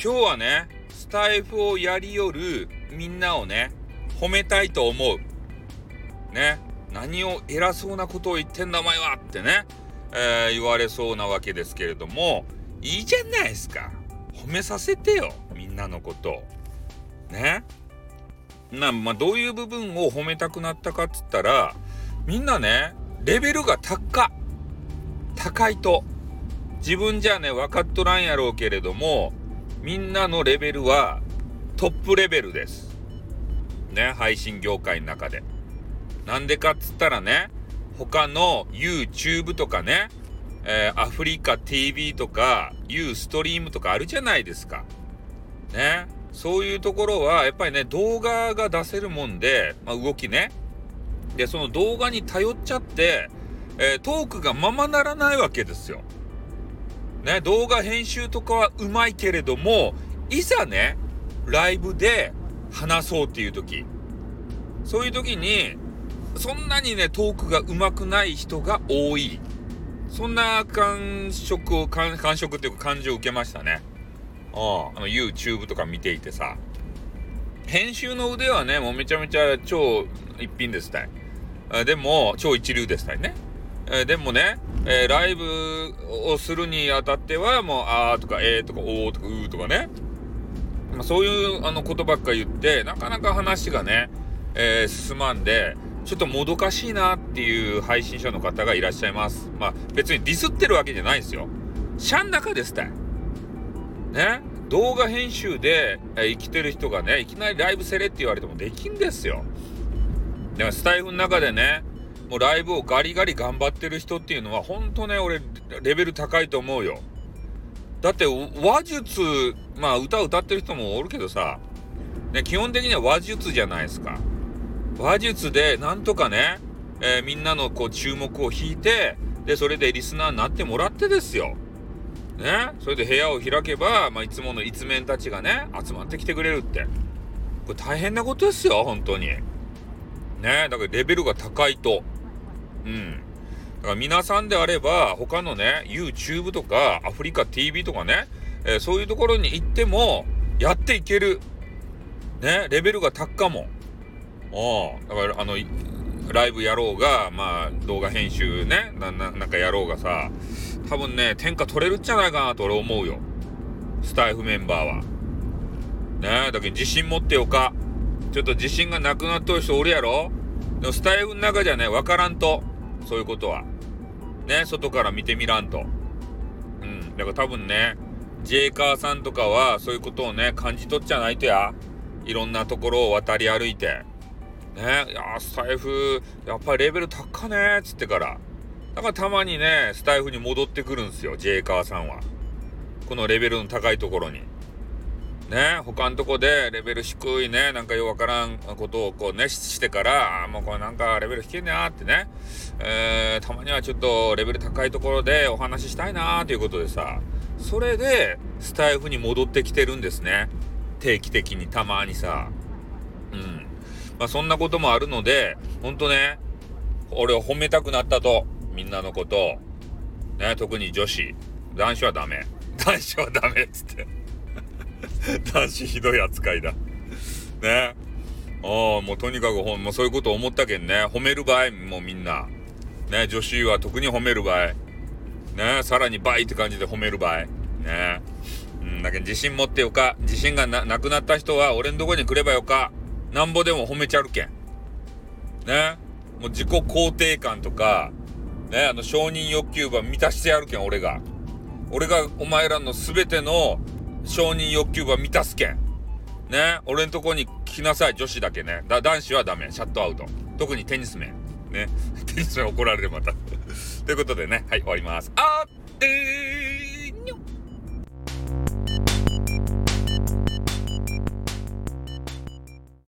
今日はね、スタイフをやりよるみんなをね、褒めたいと思う。ね。何を偉そうなことを言ってんだお前はってね、えー、言われそうなわけですけれども、いいじゃないですか。褒めさせてよ。みんなのこと。ね。な、まあ、どういう部分を褒めたくなったかっつったら、みんなね、レベルが高高いと。自分じゃね、分かっとらんやろうけれども、みんなのレベルはトップレベルです。ね、配信業界の中で。なんでかっつったらね、他の YouTube とかね、えー、アフリカ TV とか U ストリームとかあるじゃないですか。ね。そういうところはやっぱりね、動画が出せるもんで、まあ、動きね。で、その動画に頼っちゃって、えー、トークがままならないわけですよ。ね、動画編集とかはうまいけれども、いざね、ライブで話そうっていう時、そういう時に、そんなにね、トークが上手くない人が多い。そんな感触を、感触っていうか感情を受けましたね。ああの YouTube とか見ていてさ。編集の腕はね、もうめちゃめちゃ超一品ですたい。でも、超一流ですたいね。でもね、えー、ライブをするにあたっては、もう、あーとか、えーとか、おーとか、うーとかね。まあ、そういうあのことばっか言って、なかなか話がね、えー、進まんで、ちょっともどかしいなっていう配信者の方がいらっしゃいます。まあ別にディスってるわけじゃないんですよ。シャン中ですたい。ね動画編集で、えー、生きてる人がね、いきなりライブせれって言われてもできんですよ。でもスタイフの中でね、もうライブをガリガリ頑張ってる人っていうのは、ほんとね、俺、レベル高いと思うよ。だって、話術、まあ歌歌ってる人もおるけどさ、ね、基本的には話術じゃないですか。話術でなんとかね、えー、みんなのこう注目を引いて、で、それでリスナーになってもらってですよ。ね、それで部屋を開けば、まあ、いつもの一面たちがね、集まってきてくれるって。これ大変なことですよ、本当に。ね、だからレベルが高いと。うん。だから皆さんであれば、他のね、YouTube とか、アフリカ TV とかね、えー、そういうところに行っても、やっていける。ね、レベルが高かも。おだからあのライブやろうがまあ動画編集ねななんかやろうがさ多分ね天下取れるんじゃないかなと俺思うよスタイフメンバーはねだけど自信持ってよかちょっと自信がなくなっとる人おるやろでもスタイフの中じゃね分からんとそういうことはね外から見てみらんとうんだから多分ねジェイカーさんとかはそういうことをね感じ取っちゃないとやいろんなところを渡り歩いてね、いやスタイフ、やっぱりレベル高ねっつってから。だからたまにね、スタイフに戻ってくるんですよ、ジェイカーさんは。このレベルの高いところに。ね、他のとこでレベル低いね、なんかよくわからんことをこうね、してから、もうこれなんかレベル低いなってね、えー、たまにはちょっとレベル高いところでお話ししたいなーということでさ、それでスタイフに戻ってきてるんですね。定期的にたまにさ。うん。まあ、そんなこともあるので、ほんとね、俺を褒めたくなったと、みんなのことを。ね、特に女子。男子はダメ。男子はダメっつって。男子ひどい扱いだ。ね。ああ、もうとにかくほん、もうそういうこと思ったけんね。褒める場合、もうみんな。ね、女子は特に褒める場合。ね、さらに倍って感じで褒める場合。ね。うん、だけど自信持ってよか。自信がなくなった人は俺んとこに来ればよか。なんぼでも褒めちゃるけん。ね。もう自己肯定感とか、ね、あの承認欲求ば満たしてやるけん、俺が。俺がお前らの全ての承認欲求は満たすけん。ね。俺んとこに来なさい、女子だけね。だ男子はダメ。シャットアウト。特にテニス面。ね。テニス面怒られるまた。ということでね、はい、終わります。あってー